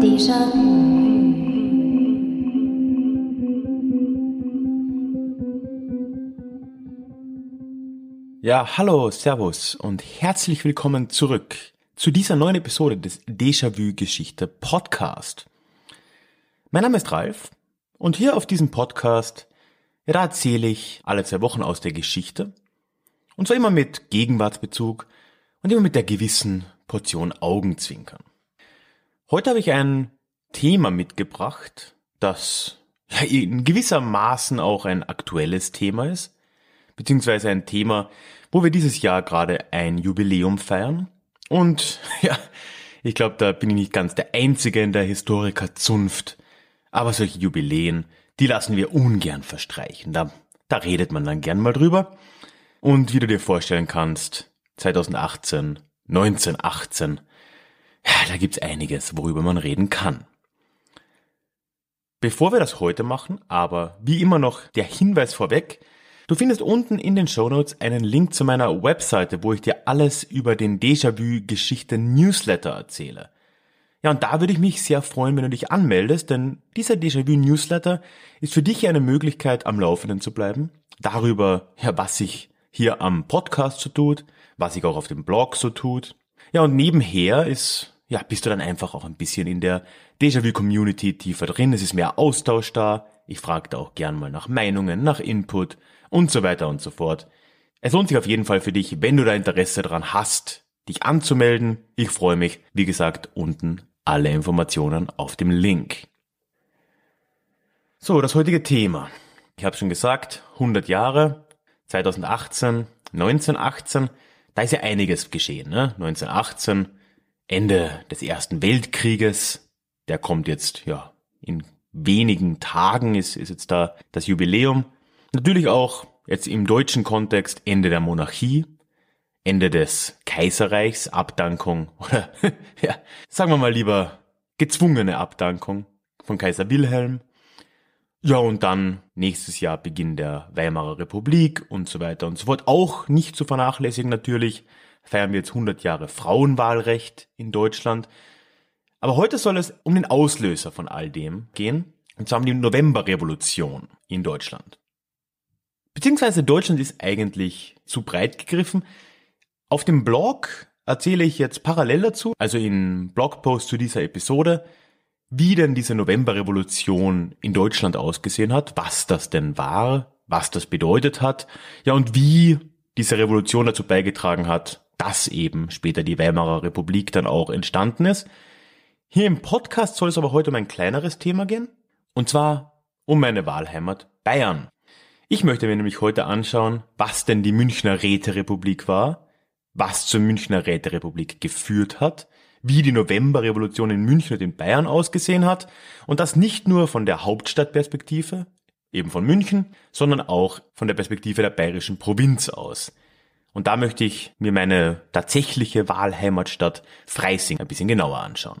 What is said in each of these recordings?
地上。Ja, hallo, Servus und herzlich willkommen zurück zu dieser neuen Episode des Déjà-vu Geschichte Podcast. Mein Name ist Ralf und hier auf diesem Podcast, ja, erzähle ich alle zwei Wochen aus der Geschichte und zwar immer mit Gegenwartsbezug und immer mit der gewissen Portion Augenzwinkern. Heute habe ich ein Thema mitgebracht, das in gewissermaßen auch ein aktuelles Thema ist beziehungsweise ein Thema, wo wir dieses Jahr gerade ein Jubiläum feiern. Und ja, ich glaube, da bin ich nicht ganz der Einzige in der Historikerzunft. Aber solche Jubiläen, die lassen wir ungern verstreichen. Da, da redet man dann gern mal drüber. Und wie du dir vorstellen kannst, 2018, 1918, ja, da gibt's einiges, worüber man reden kann. Bevor wir das heute machen, aber wie immer noch der Hinweis vorweg, Du findest unten in den Show Notes einen Link zu meiner Webseite, wo ich dir alles über den Déjà-vu-Geschichte-Newsletter erzähle. Ja, und da würde ich mich sehr freuen, wenn du dich anmeldest, denn dieser Déjà-vu-Newsletter ist für dich eine Möglichkeit, am Laufenden zu bleiben, darüber, ja, was sich hier am Podcast so tut, was sich auch auf dem Blog so tut. Ja, und nebenher ist, ja, bist du dann einfach auch ein bisschen in der Déjà-vu-Community tiefer drin, es ist mehr Austausch da, ich frage da auch gern mal nach Meinungen, nach Input, und so weiter und so fort. Es lohnt sich auf jeden Fall für dich, wenn du da Interesse daran hast, dich anzumelden. Ich freue mich, wie gesagt, unten alle Informationen auf dem Link. So, das heutige Thema. Ich habe schon gesagt, 100 Jahre, 2018, 1918, da ist ja einiges geschehen. Ne? 1918, Ende des Ersten Weltkrieges, der kommt jetzt, ja, in wenigen Tagen ist, ist jetzt da das Jubiläum. Natürlich auch jetzt im deutschen Kontext Ende der Monarchie, Ende des Kaiserreichs, Abdankung oder ja, sagen wir mal lieber gezwungene Abdankung von Kaiser Wilhelm. Ja, und dann nächstes Jahr Beginn der Weimarer Republik und so weiter und so fort. Auch nicht zu vernachlässigen natürlich, feiern wir jetzt 100 Jahre Frauenwahlrecht in Deutschland. Aber heute soll es um den Auslöser von all dem gehen, und zwar um die Novemberrevolution in Deutschland. Beziehungsweise Deutschland ist eigentlich zu breit gegriffen. Auf dem Blog erzähle ich jetzt parallel dazu, also in Blogpost zu dieser Episode, wie denn diese Novemberrevolution in Deutschland ausgesehen hat, was das denn war, was das bedeutet hat, ja und wie diese Revolution dazu beigetragen hat, dass eben später die Weimarer Republik dann auch entstanden ist. Hier im Podcast soll es aber heute um ein kleineres Thema gehen, und zwar um meine Wahlheimat Bayern. Ich möchte mir nämlich heute anschauen, was denn die Münchner Räterepublik war, was zur Münchner Räterepublik geführt hat, wie die Novemberrevolution in München und in Bayern ausgesehen hat und das nicht nur von der Hauptstadtperspektive, eben von München, sondern auch von der Perspektive der bayerischen Provinz aus. Und da möchte ich mir meine tatsächliche Wahlheimatstadt Freising ein bisschen genauer anschauen.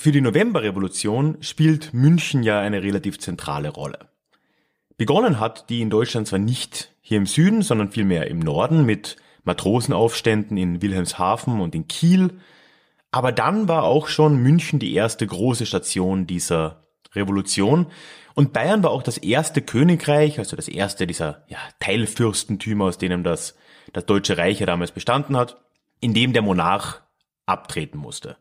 Für die Novemberrevolution spielt München ja eine relativ zentrale Rolle. Begonnen hat die in Deutschland zwar nicht hier im Süden, sondern vielmehr im Norden mit Matrosenaufständen in Wilhelmshaven und in Kiel, aber dann war auch schon München die erste große Station dieser Revolution und Bayern war auch das erste Königreich, also das erste dieser ja, Teilfürstentümer, aus denen das, das Deutsche Reich ja damals bestanden hat, in dem der Monarch abtreten musste.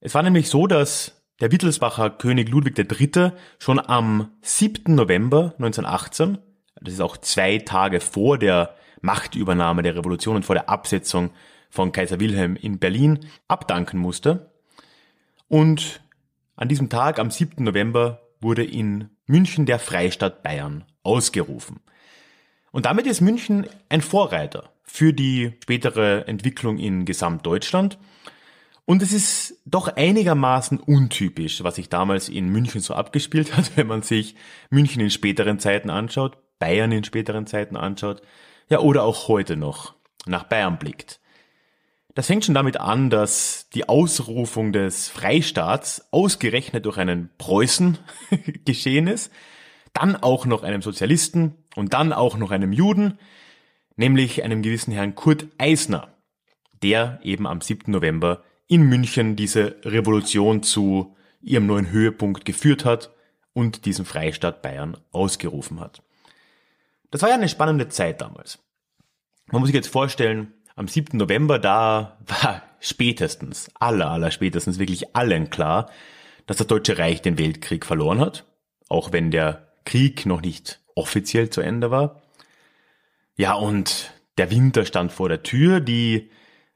Es war nämlich so, dass der Wittelsbacher König Ludwig III. schon am 7. November 1918, das ist auch zwei Tage vor der Machtübernahme der Revolution und vor der Absetzung von Kaiser Wilhelm in Berlin, abdanken musste. Und an diesem Tag, am 7. November, wurde in München der Freistaat Bayern ausgerufen. Und damit ist München ein Vorreiter für die spätere Entwicklung in Gesamtdeutschland. Und es ist doch einigermaßen untypisch, was sich damals in München so abgespielt hat, wenn man sich München in späteren Zeiten anschaut, Bayern in späteren Zeiten anschaut, ja, oder auch heute noch nach Bayern blickt. Das fängt schon damit an, dass die Ausrufung des Freistaats ausgerechnet durch einen Preußen geschehen ist, dann auch noch einem Sozialisten und dann auch noch einem Juden, nämlich einem gewissen Herrn Kurt Eisner, der eben am 7. November in München diese Revolution zu ihrem neuen Höhepunkt geführt hat und diesen Freistaat Bayern ausgerufen hat. Das war ja eine spannende Zeit damals. Man muss sich jetzt vorstellen, am 7. November, da war spätestens, aller, aller spätestens wirklich allen klar, dass das Deutsche Reich den Weltkrieg verloren hat, auch wenn der Krieg noch nicht offiziell zu Ende war. Ja, und der Winter stand vor der Tür, die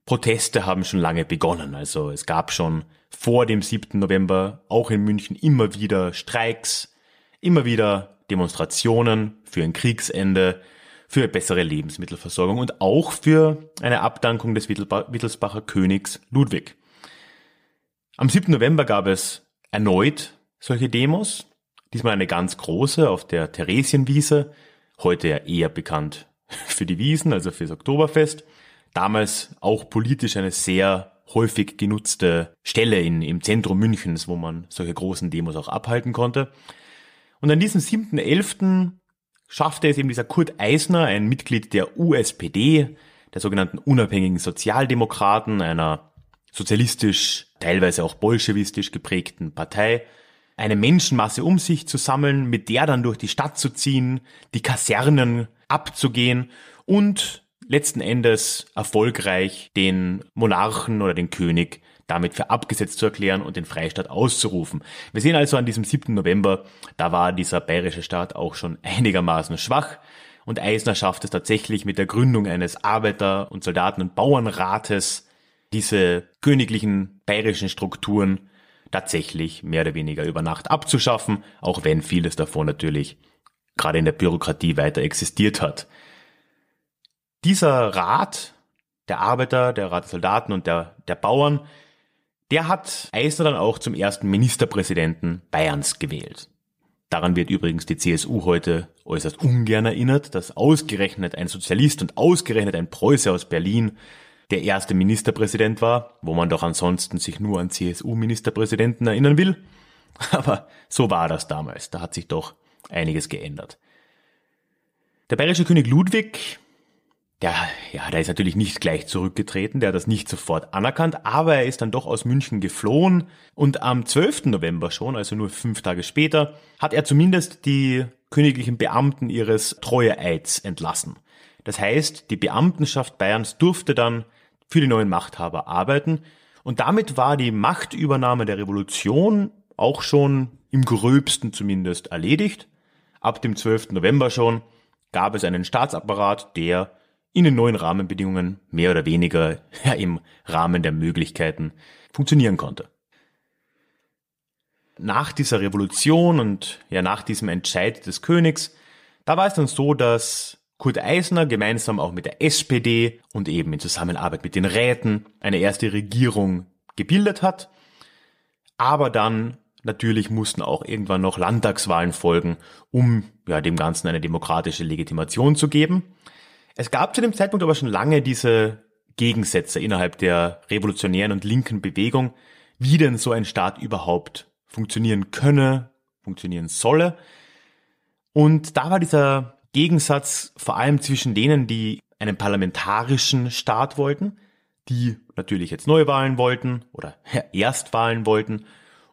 Proteste haben schon lange begonnen. Also es gab schon vor dem 7. November auch in München immer wieder Streiks, immer wieder Demonstrationen für ein Kriegsende, für bessere Lebensmittelversorgung und auch für eine Abdankung des Wittelsbacher Königs Ludwig. Am 7. November gab es erneut solche Demos, diesmal eine ganz große auf der Theresienwiese, heute ja eher bekannt für die Wiesen, also fürs Oktoberfest. Damals auch politisch eine sehr häufig genutzte Stelle in, im Zentrum Münchens, wo man solche großen Demos auch abhalten konnte. Und an diesem 7.11. schaffte es eben dieser Kurt Eisner, ein Mitglied der USPD, der sogenannten unabhängigen Sozialdemokraten, einer sozialistisch, teilweise auch bolschewistisch geprägten Partei, eine Menschenmasse um sich zu sammeln, mit der dann durch die Stadt zu ziehen, die Kasernen abzugehen und letzten Endes erfolgreich den Monarchen oder den König damit für abgesetzt zu erklären und den Freistaat auszurufen. Wir sehen also an diesem 7. November, da war dieser bayerische Staat auch schon einigermaßen schwach und Eisner schafft es tatsächlich mit der Gründung eines Arbeiter- und Soldaten- und Bauernrates, diese königlichen bayerischen Strukturen tatsächlich mehr oder weniger über Nacht abzuschaffen, auch wenn vieles davon natürlich gerade in der Bürokratie weiter existiert hat. Dieser Rat der Arbeiter, der Rat der Soldaten und der, der Bauern, der hat Eisner dann auch zum ersten Ministerpräsidenten Bayerns gewählt. Daran wird übrigens die CSU heute äußerst ungern erinnert, dass ausgerechnet ein Sozialist und ausgerechnet ein Preuße aus Berlin der erste Ministerpräsident war, wo man doch ansonsten sich nur an CSU-Ministerpräsidenten erinnern will. Aber so war das damals. Da hat sich doch einiges geändert. Der bayerische König Ludwig, der, ja, der ist natürlich nicht gleich zurückgetreten, der hat das nicht sofort anerkannt, aber er ist dann doch aus München geflohen und am 12. November schon, also nur fünf Tage später, hat er zumindest die königlichen Beamten ihres Treueeids entlassen. Das heißt, die Beamtenschaft Bayerns durfte dann für die neuen Machthaber arbeiten und damit war die Machtübernahme der Revolution auch schon im gröbsten zumindest erledigt Ab dem 12. November schon gab es einen Staatsapparat, der in den neuen Rahmenbedingungen mehr oder weniger ja, im Rahmen der Möglichkeiten funktionieren konnte. Nach dieser Revolution und ja nach diesem Entscheid des Königs, da war es dann so, dass Kurt Eisner gemeinsam auch mit der SPD und eben in Zusammenarbeit mit den Räten eine erste Regierung gebildet hat, aber dann Natürlich mussten auch irgendwann noch Landtagswahlen folgen, um ja, dem Ganzen eine demokratische Legitimation zu geben. Es gab zu dem Zeitpunkt aber schon lange diese Gegensätze innerhalb der revolutionären und linken Bewegung, wie denn so ein Staat überhaupt funktionieren könne, funktionieren solle. Und da war dieser Gegensatz vor allem zwischen denen, die einen parlamentarischen Staat wollten, die natürlich jetzt Neuwahlen wollten oder Erstwahlen wollten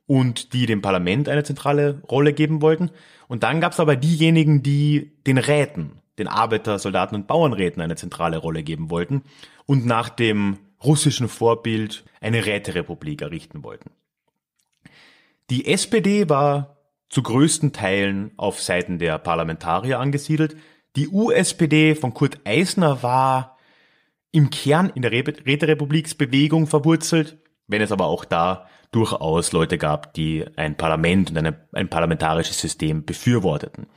und die dem Parlament eine zentrale Rolle geben wollten. Und dann gab es aber diejenigen, die den Räten, den Arbeiter-, Soldaten- und Bauernräten eine zentrale Rolle geben wollten und nach dem russischen Vorbild eine Räterepublik errichten wollten. Die SPD war zu größten Teilen auf Seiten der Parlamentarier angesiedelt, Die USPD von Kurt Eisner war im Kern in der Räterepubliksbewegung verwurzelt, wenn es aber auch da durchaus Leute gab, die ein Parlament und eine, ein parlamentarisches System befürworteten.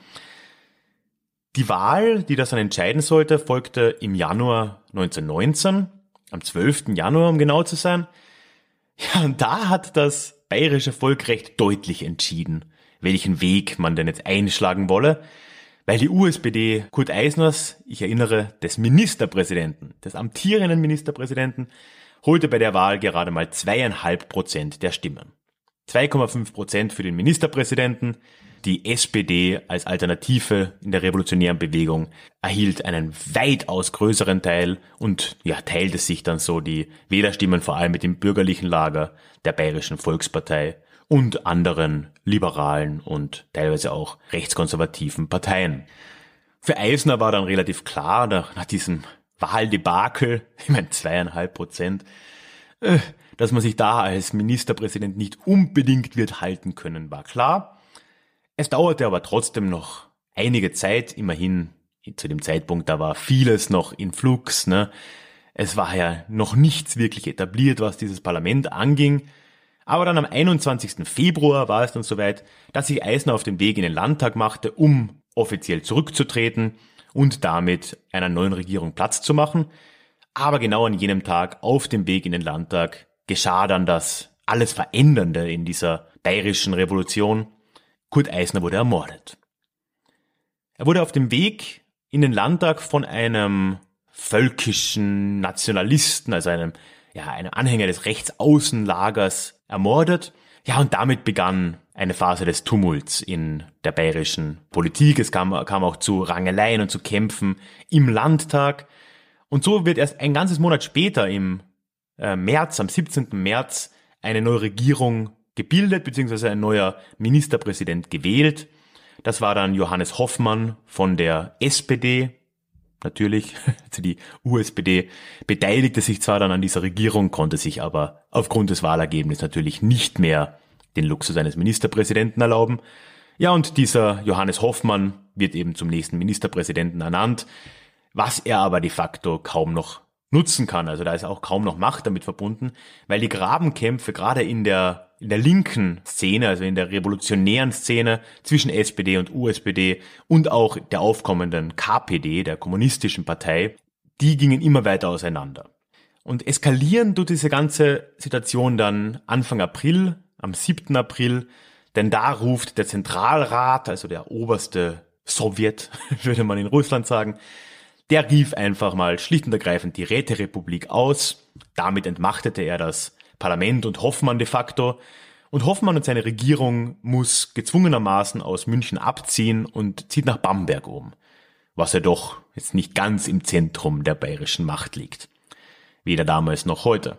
Die Wahl, die das dann entscheiden sollte, folgte im Januar 1919, am 12. Januar, um genau zu sein. Ja, und da hat das bayerische Volk recht deutlich entschieden, welchen Weg man denn jetzt einschlagen wolle, weil die USPD Kurt Eisners, ich erinnere, des Ministerpräsidenten, des amtierenden Ministerpräsidenten, holte bei der Wahl gerade mal zweieinhalb Prozent der Stimmen. 2,5 Prozent für den Ministerpräsidenten, die SPD als Alternative in der revolutionären Bewegung erhielt einen weitaus größeren Teil und ja, teilte sich dann so die Wählerstimmen vor allem mit dem bürgerlichen Lager der Bayerischen Volkspartei und anderen liberalen und teilweise auch rechtskonservativen Parteien. Für Eisner war dann relativ klar, nach, nach diesem Wahldebakel, ich meine zweieinhalb Prozent, äh, dass man sich da als Ministerpräsident nicht unbedingt wird halten können, war klar. Es dauerte aber trotzdem noch einige Zeit, immerhin zu dem Zeitpunkt, da war vieles noch in Flux. Ne? Es war ja noch nichts wirklich etabliert, was dieses Parlament anging. Aber dann am 21. Februar war es dann soweit, dass sich Eisner auf den Weg in den Landtag machte, um offiziell zurückzutreten und damit einer neuen Regierung Platz zu machen. Aber genau an jenem Tag auf dem Weg in den Landtag geschah dann das alles Verändernde in dieser bayerischen Revolution. Kurt Eisner wurde ermordet. Er wurde auf dem Weg in den Landtag von einem völkischen Nationalisten, also einem, ja, einem Anhänger des Rechtsaußenlagers ermordet. Ja, und damit begann eine Phase des Tumults in der bayerischen Politik. Es kam, kam auch zu Rangeleien und zu Kämpfen im Landtag. Und so wird erst ein ganzes Monat später, im äh, März, am 17. März, eine neue Regierung gebildet, beziehungsweise ein neuer Ministerpräsident gewählt. Das war dann Johannes Hoffmann von der SPD. Natürlich, also die USPD beteiligte sich zwar dann an dieser Regierung, konnte sich aber aufgrund des Wahlergebnisses natürlich nicht mehr den Luxus eines Ministerpräsidenten erlauben. Ja, und dieser Johannes Hoffmann wird eben zum nächsten Ministerpräsidenten ernannt, was er aber de facto kaum noch nutzen kann. Also da ist auch kaum noch Macht damit verbunden, weil die Grabenkämpfe gerade in der in der linken Szene, also in der revolutionären Szene zwischen SPD und USPD und auch der aufkommenden KPD, der kommunistischen Partei, die gingen immer weiter auseinander. Und eskalieren tut diese ganze Situation dann Anfang April, am 7. April, denn da ruft der Zentralrat, also der oberste Sowjet, würde man in Russland sagen, der rief einfach mal schlicht und ergreifend die Räterepublik aus. Damit entmachtete er das Parlament und Hoffmann de facto. Und Hoffmann und seine Regierung muss gezwungenermaßen aus München abziehen und zieht nach Bamberg um, was ja doch jetzt nicht ganz im Zentrum der bayerischen Macht liegt. Weder damals noch heute.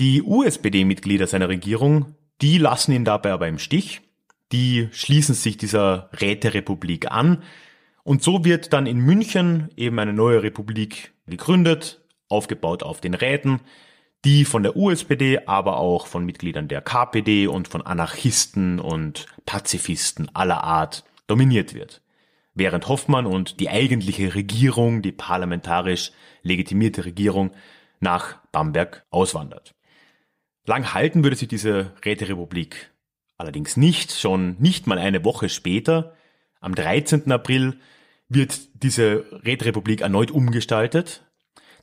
Die USPD-Mitglieder seiner Regierung die lassen ihn dabei aber im Stich. Die schließen sich dieser Räterepublik an. Und so wird dann in München eben eine neue Republik gegründet, aufgebaut auf den Räten, die von der USPD, aber auch von Mitgliedern der KPD und von Anarchisten und Pazifisten aller Art dominiert wird. Während Hoffmann und die eigentliche Regierung, die parlamentarisch legitimierte Regierung, nach Bamberg auswandert. Lang halten würde sich diese Räterepublik allerdings nicht. Schon nicht mal eine Woche später, am 13. April, wird diese Räterepublik erneut umgestaltet.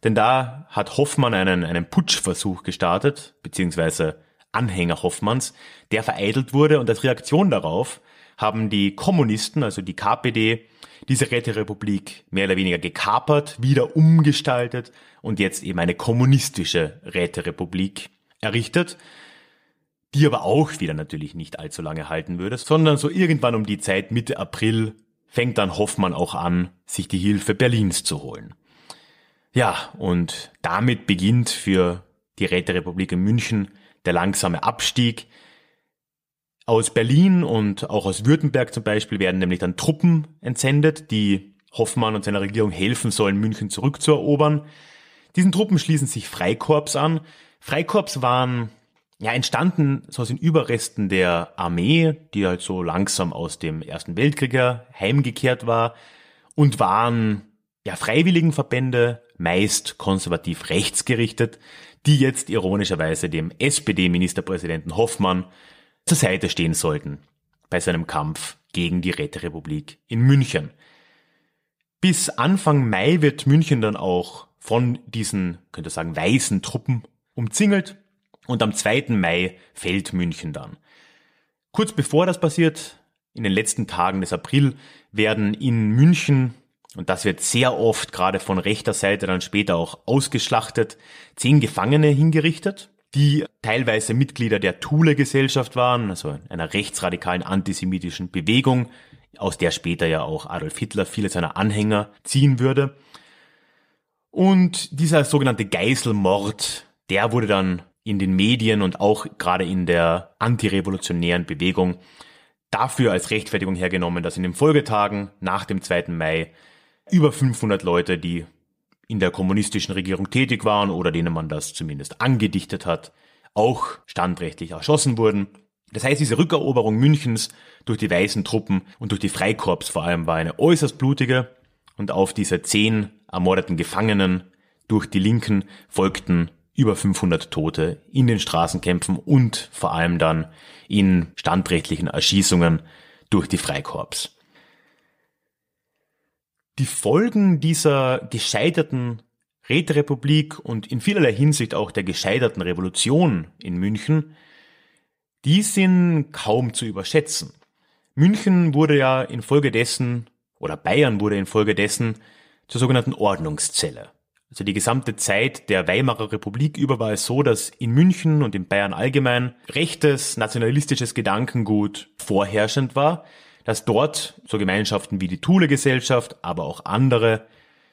Denn da hat Hoffmann einen, einen Putschversuch gestartet, beziehungsweise Anhänger Hoffmanns, der vereitelt wurde und als Reaktion darauf haben die Kommunisten, also die KPD, diese Räterepublik mehr oder weniger gekapert, wieder umgestaltet und jetzt eben eine kommunistische Räterepublik errichtet. die aber auch wieder natürlich nicht allzu lange halten würde, sondern so irgendwann um die Zeit Mitte April fängt dann Hoffmann auch an, sich die Hilfe Berlins zu holen. Ja, und damit beginnt für die Räterepublik in München der langsame Abstieg. Aus Berlin und auch aus Württemberg zum Beispiel werden nämlich dann Truppen entsendet, die Hoffmann und seiner Regierung helfen sollen, München zurückzuerobern. Diesen Truppen schließen sich Freikorps an. Freikorps waren ja entstanden so aus den Überresten der Armee, die halt so langsam aus dem Ersten Weltkrieg heimgekehrt war und waren ja Freiwilligenverbände, meist konservativ rechtsgerichtet, die jetzt ironischerweise dem SPD-Ministerpräsidenten Hoffmann zur Seite stehen sollten bei seinem Kampf gegen die Räterepublik in München. Bis Anfang Mai wird München dann auch von diesen, könnte sagen, weißen Truppen umzingelt und am 2. Mai fällt München dann. Kurz bevor das passiert, in den letzten Tagen des April, werden in München, und das wird sehr oft gerade von rechter Seite dann später auch ausgeschlachtet, zehn Gefangene hingerichtet, die teilweise Mitglieder der Thule-Gesellschaft waren, also einer rechtsradikalen antisemitischen Bewegung, aus der später ja auch Adolf Hitler viele seiner Anhänger ziehen würde. Und dieser sogenannte Geiselmord, der wurde dann in den Medien und auch gerade in der antirevolutionären Bewegung dafür als Rechtfertigung hergenommen, dass in den Folgetagen nach dem 2. Mai über 500 Leute, die in der kommunistischen Regierung tätig waren oder denen man das zumindest angedichtet hat, auch standrechtlich erschossen wurden. Das heißt, diese Rückeroberung Münchens durch die weißen Truppen und durch die Freikorps vor allem war eine äußerst blutige und auf diese zehn ermordeten Gefangenen durch die Linken folgten über 500 Tote in den Straßenkämpfen und vor allem dann in standrechtlichen Erschießungen durch die Freikorps. Die Folgen dieser gescheiterten Räterepublik und in vielerlei Hinsicht auch der gescheiterten Revolution in München, die sind kaum zu überschätzen. München wurde ja infolgedessen, oder Bayern wurde infolgedessen zur sogenannten Ordnungszelle. Also die gesamte Zeit der Weimarer Republik über war es so, dass in München und in Bayern allgemein rechtes, nationalistisches Gedankengut vorherrschend war, dass dort so Gemeinschaften wie die Thule-Gesellschaft, aber auch andere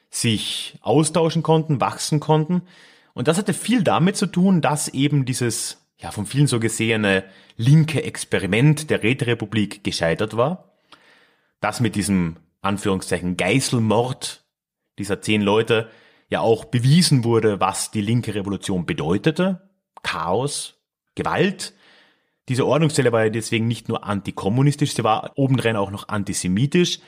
sich austauschen konnten, wachsen konnten. Und das hatte viel damit zu tun, dass eben dieses, ja, von vielen so gesehene linke Experiment der Räterepublik gescheitert war. Das mit diesem, Anführungszeichen, Geiselmord dieser zehn Leute ja auch bewiesen wurde, was die linke Revolution bedeutete. Chaos, Gewalt. Diese Ordnungszelle war ja deswegen nicht nur antikommunistisch, sie war obendrein auch noch antisemitisch,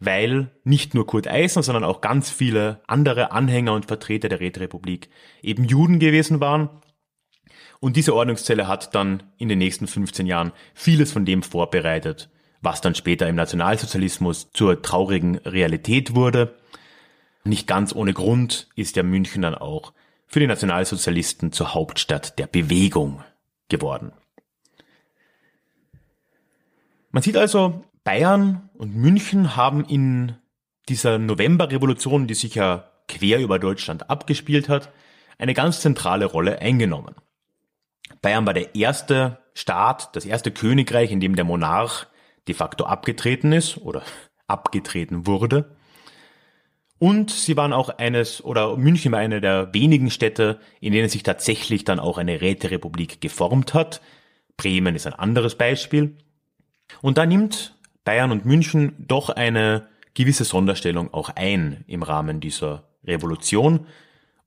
weil nicht nur Kurt Eisner, sondern auch ganz viele andere Anhänger und Vertreter der Räterepublik eben Juden gewesen waren. Und diese Ordnungszelle hat dann in den nächsten 15 Jahren vieles von dem vorbereitet, was dann später im Nationalsozialismus zur traurigen Realität wurde. Nicht ganz ohne Grund ist ja München dann auch für die Nationalsozialisten zur Hauptstadt der Bewegung geworden. Man sieht also, Bayern und München haben in dieser Novemberrevolution, die sich ja quer über Deutschland abgespielt hat, eine ganz zentrale Rolle eingenommen. Bayern war der erste Staat, das erste Königreich, in dem der Monarch de facto abgetreten ist oder abgetreten wurde. Und sie waren auch eines, oder München war eine der wenigen Städte, in denen sich tatsächlich dann auch eine Räterepublik geformt hat. Bremen ist ein anderes Beispiel. Und da nimmt Bayern und München doch eine gewisse Sonderstellung auch ein im Rahmen dieser Revolution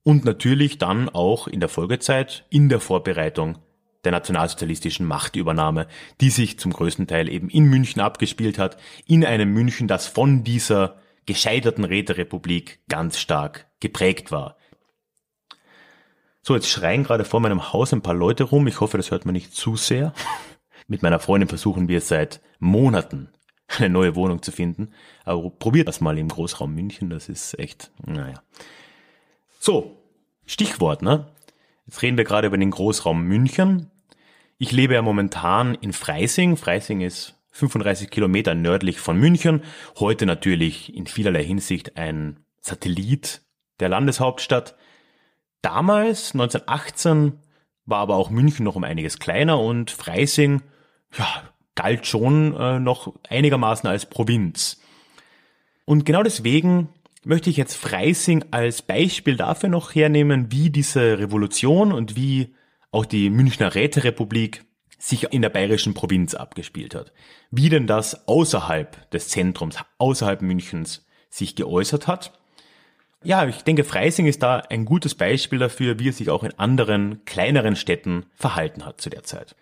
und natürlich dann auch in der Folgezeit in der Vorbereitung der nationalsozialistischen Machtübernahme, die sich zum größten Teil eben in München abgespielt hat, in einem München, das von dieser gescheiterten Räterepublik ganz stark geprägt war. So, jetzt schreien gerade vor meinem Haus ein paar Leute rum. Ich hoffe, das hört man nicht zu sehr. Mit meiner Freundin versuchen wir seit Monaten eine neue Wohnung zu finden. Aber probiert das mal im Großraum München. Das ist echt, naja. So, Stichwort, ne? Jetzt reden wir gerade über den Großraum München. Ich lebe ja momentan in Freising. Freising ist 35 Kilometer nördlich von München. Heute natürlich in vielerlei Hinsicht ein Satellit der Landeshauptstadt. Damals, 1918, war aber auch München noch um einiges kleiner und Freising, ja, galt schon äh, noch einigermaßen als Provinz. Und genau deswegen möchte ich jetzt Freising als Beispiel dafür noch hernehmen, wie diese Revolution und wie auch die Münchner Räterepublik sich in der bayerischen Provinz abgespielt hat. Wie denn das außerhalb des Zentrums, außerhalb Münchens sich geäußert hat. Ja, ich denke, Freising ist da ein gutes Beispiel dafür, wie es sich auch in anderen kleineren Städten verhalten hat zu der Zeit.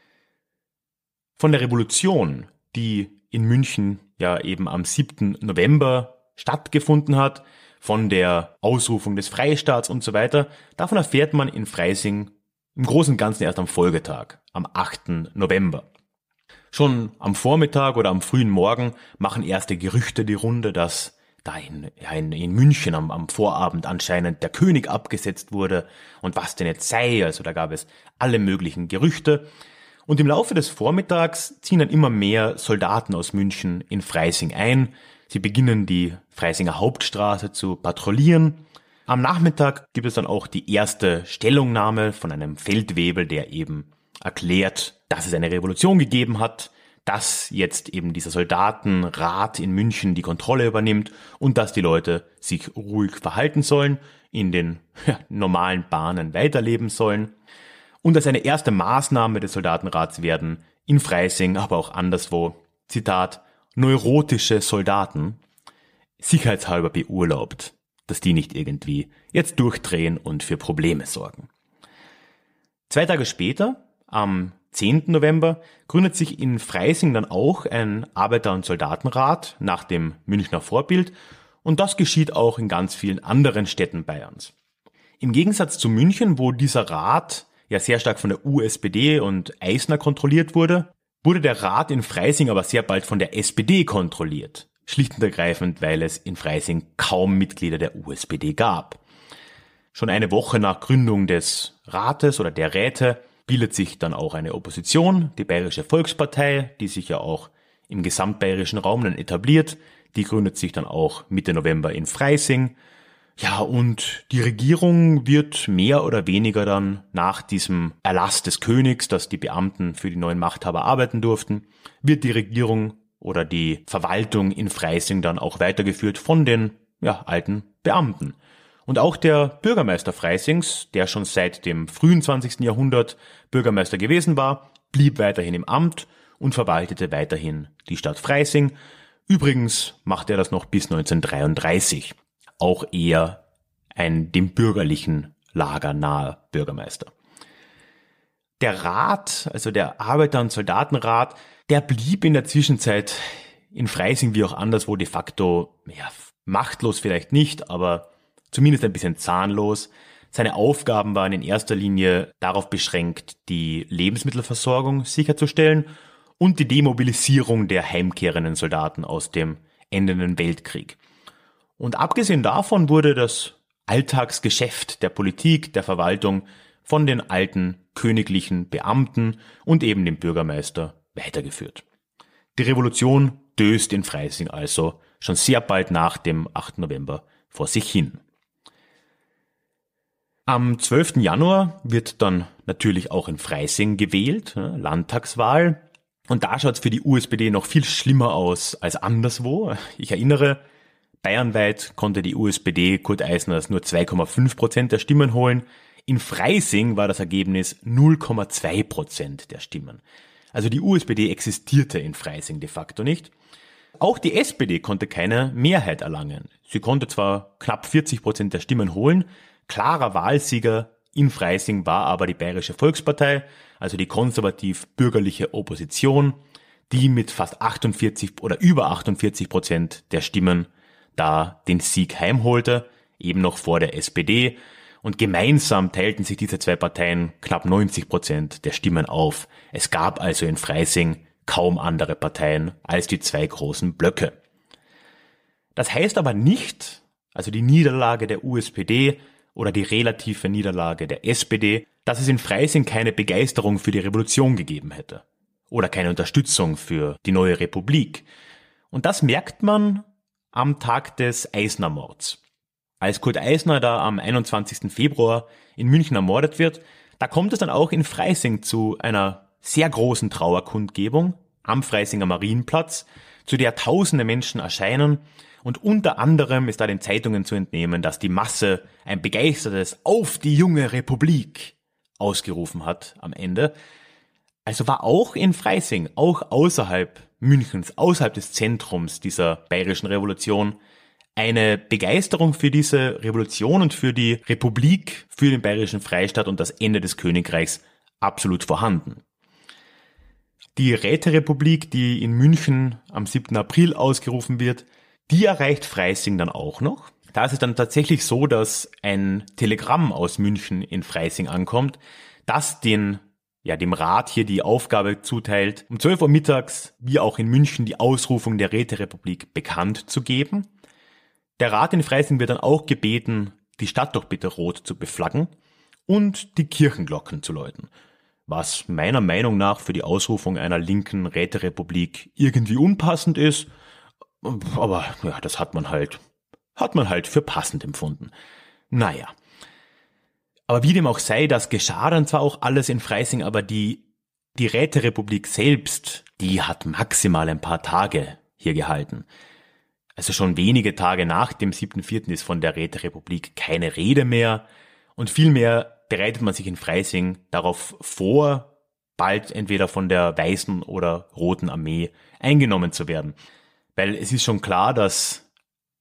Von der Revolution, die in München ja eben am 7. November stattgefunden hat, von der Ausrufung des Freistaats und so weiter, davon erfährt man in Freising im Großen und Ganzen erst am Folgetag, am 8. November. Schon am Vormittag oder am frühen Morgen machen erste Gerüchte die Runde, dass da in, in, in München am, am Vorabend anscheinend der König abgesetzt wurde und was denn jetzt sei. Also da gab es alle möglichen Gerüchte. Und im Laufe des Vormittags ziehen dann immer mehr Soldaten aus München in Freising ein. Sie beginnen die Freisinger Hauptstraße zu patrouillieren. Am Nachmittag gibt es dann auch die erste Stellungnahme von einem Feldwebel, der eben erklärt, dass es eine Revolution gegeben hat, dass jetzt eben dieser Soldatenrat in München die Kontrolle übernimmt und dass die Leute sich ruhig verhalten sollen, in den ja, normalen Bahnen weiterleben sollen. Und als eine erste Maßnahme des Soldatenrats werden in Freising, aber auch anderswo, Zitat, neurotische Soldaten sicherheitshalber beurlaubt, dass die nicht irgendwie jetzt durchdrehen und für Probleme sorgen. Zwei Tage später, am 10. November gründet sich in Freising dann auch ein Arbeiter- und Soldatenrat nach dem Münchner Vorbild und das geschieht auch in ganz vielen anderen Städten Bayerns. Im Gegensatz zu München, wo dieser Rat ja sehr stark von der USPD und Eisner kontrolliert wurde, wurde der Rat in Freising aber sehr bald von der SPD kontrolliert. Schlicht und ergreifend, weil es in Freising kaum Mitglieder der USPD gab. Schon eine Woche nach Gründung des Rates oder der Räte bildet sich dann auch eine Opposition, die Bayerische Volkspartei, die sich ja auch im gesamtbayerischen Raum dann etabliert. Die gründet sich dann auch Mitte November in Freising. Ja, und die Regierung wird mehr oder weniger dann nach diesem Erlass des Königs, dass die Beamten für die neuen Machthaber arbeiten durften, wird die Regierung oder die Verwaltung in Freising dann auch weitergeführt von den ja, alten Beamten. Und auch der Bürgermeister Freisings, der schon seit dem frühen 20. Jahrhundert Bürgermeister gewesen war, blieb weiterhin im Amt und verwaltete weiterhin die Stadt Freising. Übrigens machte er das noch bis 1933. Auch eher ein dem bürgerlichen Lager naher Bürgermeister. Der Rat, also der Arbeiter- und Soldatenrat, der blieb in der Zwischenzeit in Freising wie auch anderswo de facto, ja, machtlos vielleicht nicht, aber zumindest ein bisschen zahnlos. Seine Aufgaben waren in erster Linie darauf beschränkt, die Lebensmittelversorgung sicherzustellen und die Demobilisierung der heimkehrenden Soldaten aus dem endenden Weltkrieg. Und abgesehen davon wurde das Alltagsgeschäft der Politik, der Verwaltung von den alten königlichen Beamten und eben dem Bürgermeister weitergeführt. Die Revolution döst in Freising also schon sehr bald nach dem 8. November vor sich hin. Am 12. Januar wird dann natürlich auch in Freising gewählt, Landtagswahl. Und da schaut es für die USPD noch viel schlimmer aus als anderswo. Ich erinnere, bayernweit konnte die USPD Kurt Eisners nur 2,5 Prozent der Stimmen holen. In Freising war das Ergebnis 0,2 Prozent der Stimmen. Also die USPD existierte in Freising de facto nicht. Auch die SPD konnte keine Mehrheit erlangen. Sie konnte zwar knapp 40 Prozent der Stimmen holen, Klarer Wahlsieger in Freising war aber die Bayerische Volkspartei, also die konservativ-bürgerliche Opposition, die mit fast 48 oder über 48 Prozent der Stimmen da den Sieg heimholte, eben noch vor der SPD. Und gemeinsam teilten sich diese zwei Parteien knapp 90 Prozent der Stimmen auf. Es gab also in Freising kaum andere Parteien als die zwei großen Blöcke. Das heißt aber nicht, also die Niederlage der USPD oder die relative Niederlage der SPD, dass es in Freising keine Begeisterung für die Revolution gegeben hätte oder keine Unterstützung für die neue Republik. Und das merkt man am Tag des Eisner-Mords. Als Kurt Eisner da am 21. Februar in München ermordet wird, Da kommt es dann auch in Freising zu einer sehr großen Trauerkundgebung am Freisinger Marienplatz, zu der tausende Menschen erscheinen und unter anderem ist da den Zeitungen zu entnehmen, dass die Masse ein begeistertes Auf die junge Republik ausgerufen hat am Ende. Also war auch in Freising, auch außerhalb Münchens, außerhalb des Zentrums dieser bayerischen Revolution, eine Begeisterung für diese Revolution und für die Republik, für den bayerischen Freistaat und das Ende des Königreichs absolut vorhanden. Die Räterepublik, die in München am 7. April ausgerufen wird, die erreicht Freising dann auch noch. Da ist es dann tatsächlich so, dass ein Telegramm aus München in Freising ankommt, das den ja, dem Rat hier die Aufgabe zuteilt, um 12 Uhr mittags, wie auch in München, die Ausrufung der Räterepublik bekannt zu geben. Der Rat in Freising wird dann auch gebeten, die Stadt doch bitte rot zu beflaggen und die Kirchenglocken zu läuten. Was meiner Meinung nach für die Ausrufung einer linken Räterepublik irgendwie unpassend ist, aber ja, das hat man halt, hat man halt für passend empfunden. Naja. Aber wie dem auch sei, das geschah dann zwar auch alles in Freising, aber die, die Räterepublik selbst, die hat maximal ein paar Tage hier gehalten. Also schon wenige Tage nach dem 7.4. ist von der Räterepublik keine Rede mehr und vielmehr bereitet man sich in Freising darauf vor, bald entweder von der Weißen oder Roten Armee eingenommen zu werden. Weil es ist schon klar, dass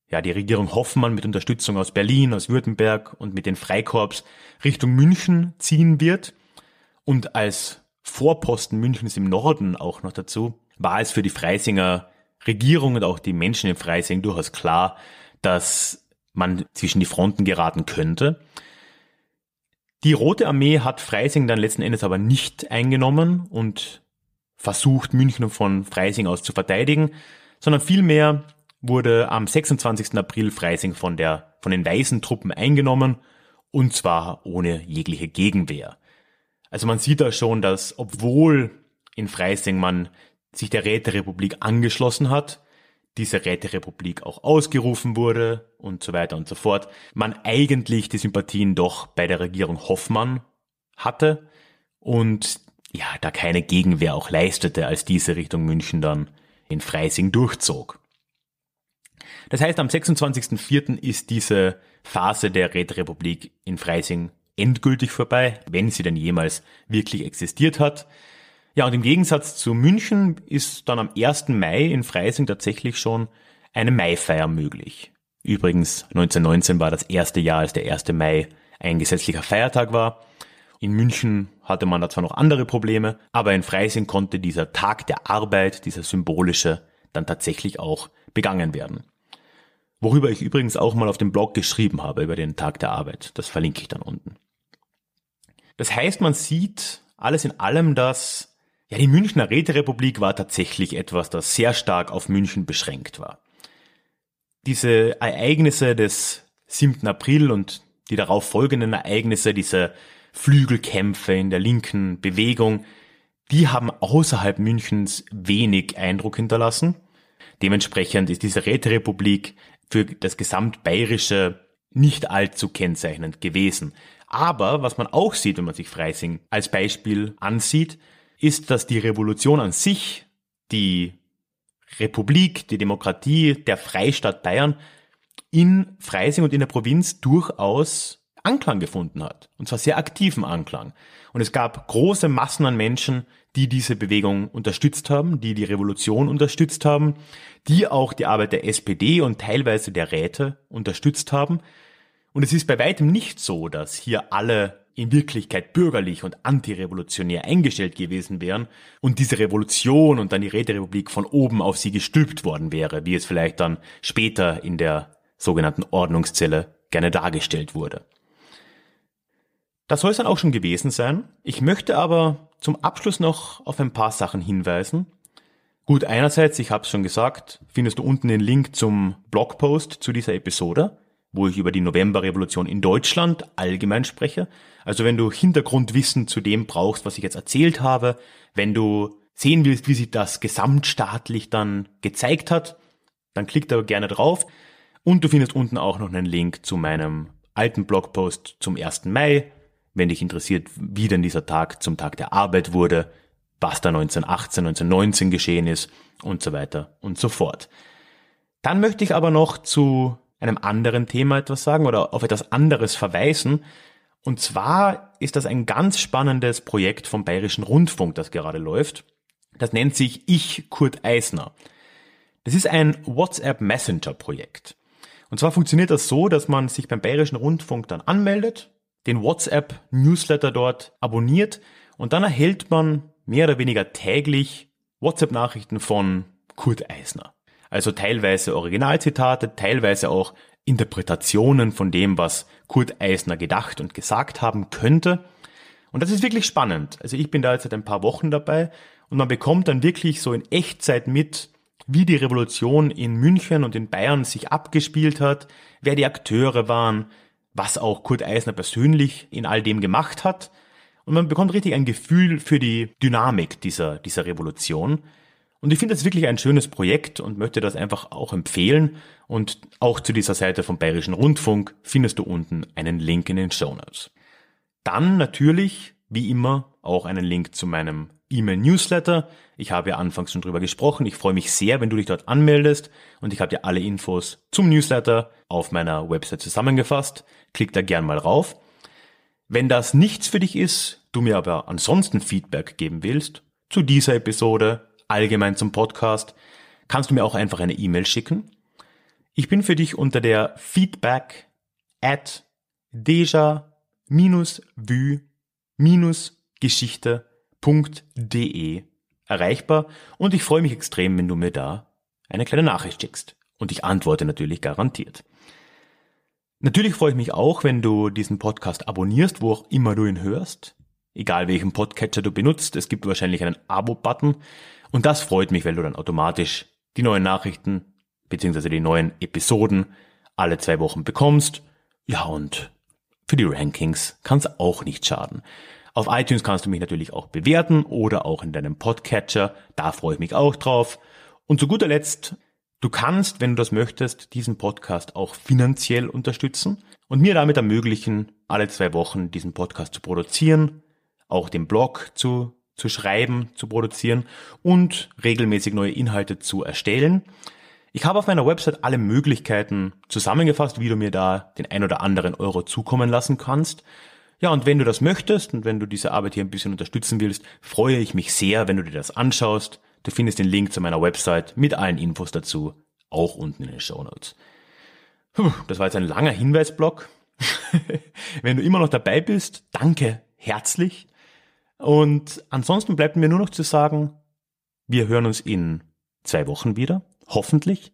ja, die Regierung Hoffmann mit Unterstützung aus Berlin, aus Württemberg und mit den Freikorps Richtung München ziehen wird. Und als Vorposten Münchens im Norden auch noch dazu, war es für die Freisinger Regierung und auch die Menschen in Freising durchaus klar, dass man zwischen die Fronten geraten könnte. Die Rote Armee hat Freising dann letzten Endes aber nicht eingenommen und versucht, München von Freising aus zu verteidigen, sondern vielmehr wurde am 26. April Freising von, der, von den weißen Truppen eingenommen und zwar ohne jegliche Gegenwehr. Also man sieht da schon, dass obwohl in Freising man sich der Räterepublik angeschlossen hat, diese Räterepublik auch ausgerufen wurde und so weiter und so fort, man eigentlich die Sympathien doch bei der Regierung Hoffmann hatte und ja, da keine Gegenwehr auch leistete, als diese Richtung München dann in Freising durchzog. Das heißt, am 26.04. ist diese Phase der Räterepublik in Freising endgültig vorbei, wenn sie denn jemals wirklich existiert hat. Ja, und im Gegensatz zu München ist dann am 1. Mai in Freising tatsächlich schon eine Maifeier möglich. Übrigens, 1919 war das erste Jahr, als der 1. Mai ein gesetzlicher Feiertag war. In München hatte man da zwar noch andere Probleme, aber in Freising konnte dieser Tag der Arbeit, dieser symbolische, dann tatsächlich auch begangen werden. Worüber ich übrigens auch mal auf dem Blog geschrieben habe, über den Tag der Arbeit. Das verlinke ich dann unten. Das heißt, man sieht alles in allem, dass ja, die Münchner Räterepublik war tatsächlich etwas, das sehr stark auf München beschränkt war. Diese Ereignisse des 7. April und die darauf folgenden Ereignisse, diese Flügelkämpfe in der linken Bewegung, die haben außerhalb Münchens wenig Eindruck hinterlassen. Dementsprechend ist diese Räterepublik für das Gesamtbayerische nicht allzu kennzeichnend gewesen. Aber was man auch sieht, wenn man sich Freising als Beispiel ansieht, ist, dass die Revolution an sich, die Republik, die Demokratie, der Freistaat Bayern in Freising und in der Provinz durchaus Anklang gefunden hat. Und zwar sehr aktiven Anklang. Und es gab große Massen an Menschen, die diese Bewegung unterstützt haben, die die Revolution unterstützt haben, die auch die Arbeit der SPD und teilweise der Räte unterstützt haben. Und es ist bei weitem nicht so, dass hier alle in Wirklichkeit bürgerlich und antirevolutionär eingestellt gewesen wären und diese Revolution und dann die Räterepublik von oben auf sie gestülpt worden wäre, wie es vielleicht dann später in der sogenannten Ordnungszelle gerne dargestellt wurde. Das soll es dann auch schon gewesen sein. Ich möchte aber zum Abschluss noch auf ein paar Sachen hinweisen. Gut, einerseits, ich habe es schon gesagt, findest du unten den Link zum Blogpost zu dieser Episode wo ich über die Novemberrevolution in Deutschland allgemein spreche. Also wenn du Hintergrundwissen zu dem brauchst, was ich jetzt erzählt habe, wenn du sehen willst, wie sich das gesamtstaatlich dann gezeigt hat, dann klick da gerne drauf. Und du findest unten auch noch einen Link zu meinem alten Blogpost zum 1. Mai, wenn dich interessiert, wie denn dieser Tag zum Tag der Arbeit wurde, was da 1918, 1919 geschehen ist und so weiter und so fort. Dann möchte ich aber noch zu einem anderen Thema etwas sagen oder auf etwas anderes verweisen. Und zwar ist das ein ganz spannendes Projekt vom Bayerischen Rundfunk, das gerade läuft. Das nennt sich Ich Kurt Eisner. Das ist ein WhatsApp Messenger Projekt. Und zwar funktioniert das so, dass man sich beim Bayerischen Rundfunk dann anmeldet, den WhatsApp Newsletter dort abonniert und dann erhält man mehr oder weniger täglich WhatsApp Nachrichten von Kurt Eisner. Also teilweise Originalzitate, teilweise auch Interpretationen von dem, was Kurt Eisner gedacht und gesagt haben könnte. Und das ist wirklich spannend. Also ich bin da jetzt seit ein paar Wochen dabei und man bekommt dann wirklich so in Echtzeit mit, wie die Revolution in München und in Bayern sich abgespielt hat, wer die Akteure waren, was auch Kurt Eisner persönlich in all dem gemacht hat. Und man bekommt richtig ein Gefühl für die Dynamik dieser, dieser Revolution. Und ich finde das wirklich ein schönes Projekt und möchte das einfach auch empfehlen. Und auch zu dieser Seite vom Bayerischen Rundfunk findest du unten einen Link in den Show Notes. Dann natürlich, wie immer, auch einen Link zu meinem E-Mail-Newsletter. Ich habe ja anfangs schon drüber gesprochen. Ich freue mich sehr, wenn du dich dort anmeldest und ich habe dir alle Infos zum Newsletter auf meiner Website zusammengefasst. Klick da gern mal rauf. Wenn das nichts für dich ist, du mir aber ansonsten Feedback geben willst zu dieser Episode, allgemein zum Podcast, kannst du mir auch einfach eine E-Mail schicken. Ich bin für dich unter der feedback at deja-vu-geschichte.de erreichbar und ich freue mich extrem, wenn du mir da eine kleine Nachricht schickst. Und ich antworte natürlich garantiert. Natürlich freue ich mich auch, wenn du diesen Podcast abonnierst, wo auch immer du ihn hörst. Egal welchen Podcatcher du benutzt, es gibt wahrscheinlich einen Abo-Button. Und das freut mich, weil du dann automatisch die neuen Nachrichten beziehungsweise die neuen Episoden alle zwei Wochen bekommst. Ja, und für die Rankings kann es auch nicht schaden. Auf iTunes kannst du mich natürlich auch bewerten oder auch in deinem Podcatcher. Da freue ich mich auch drauf. Und zu guter Letzt, du kannst, wenn du das möchtest, diesen Podcast auch finanziell unterstützen und mir damit ermöglichen, alle zwei Wochen diesen Podcast zu produzieren, auch den Blog zu zu schreiben, zu produzieren und regelmäßig neue Inhalte zu erstellen. Ich habe auf meiner Website alle Möglichkeiten zusammengefasst, wie du mir da den ein oder anderen Euro zukommen lassen kannst. Ja, und wenn du das möchtest und wenn du diese Arbeit hier ein bisschen unterstützen willst, freue ich mich sehr, wenn du dir das anschaust. Du findest den Link zu meiner Website mit allen Infos dazu auch unten in den Show Notes. Das war jetzt ein langer Hinweisblock. wenn du immer noch dabei bist, danke herzlich. Und ansonsten bleibt mir nur noch zu sagen, wir hören uns in zwei Wochen wieder, hoffentlich.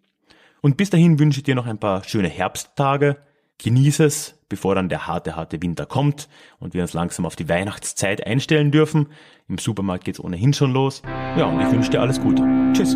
Und bis dahin wünsche ich dir noch ein paar schöne Herbsttage. Genieße es, bevor dann der harte, harte Winter kommt und wir uns langsam auf die Weihnachtszeit einstellen dürfen. Im Supermarkt geht's ohnehin schon los. Ja, und ich wünsche dir alles Gute. Tschüss.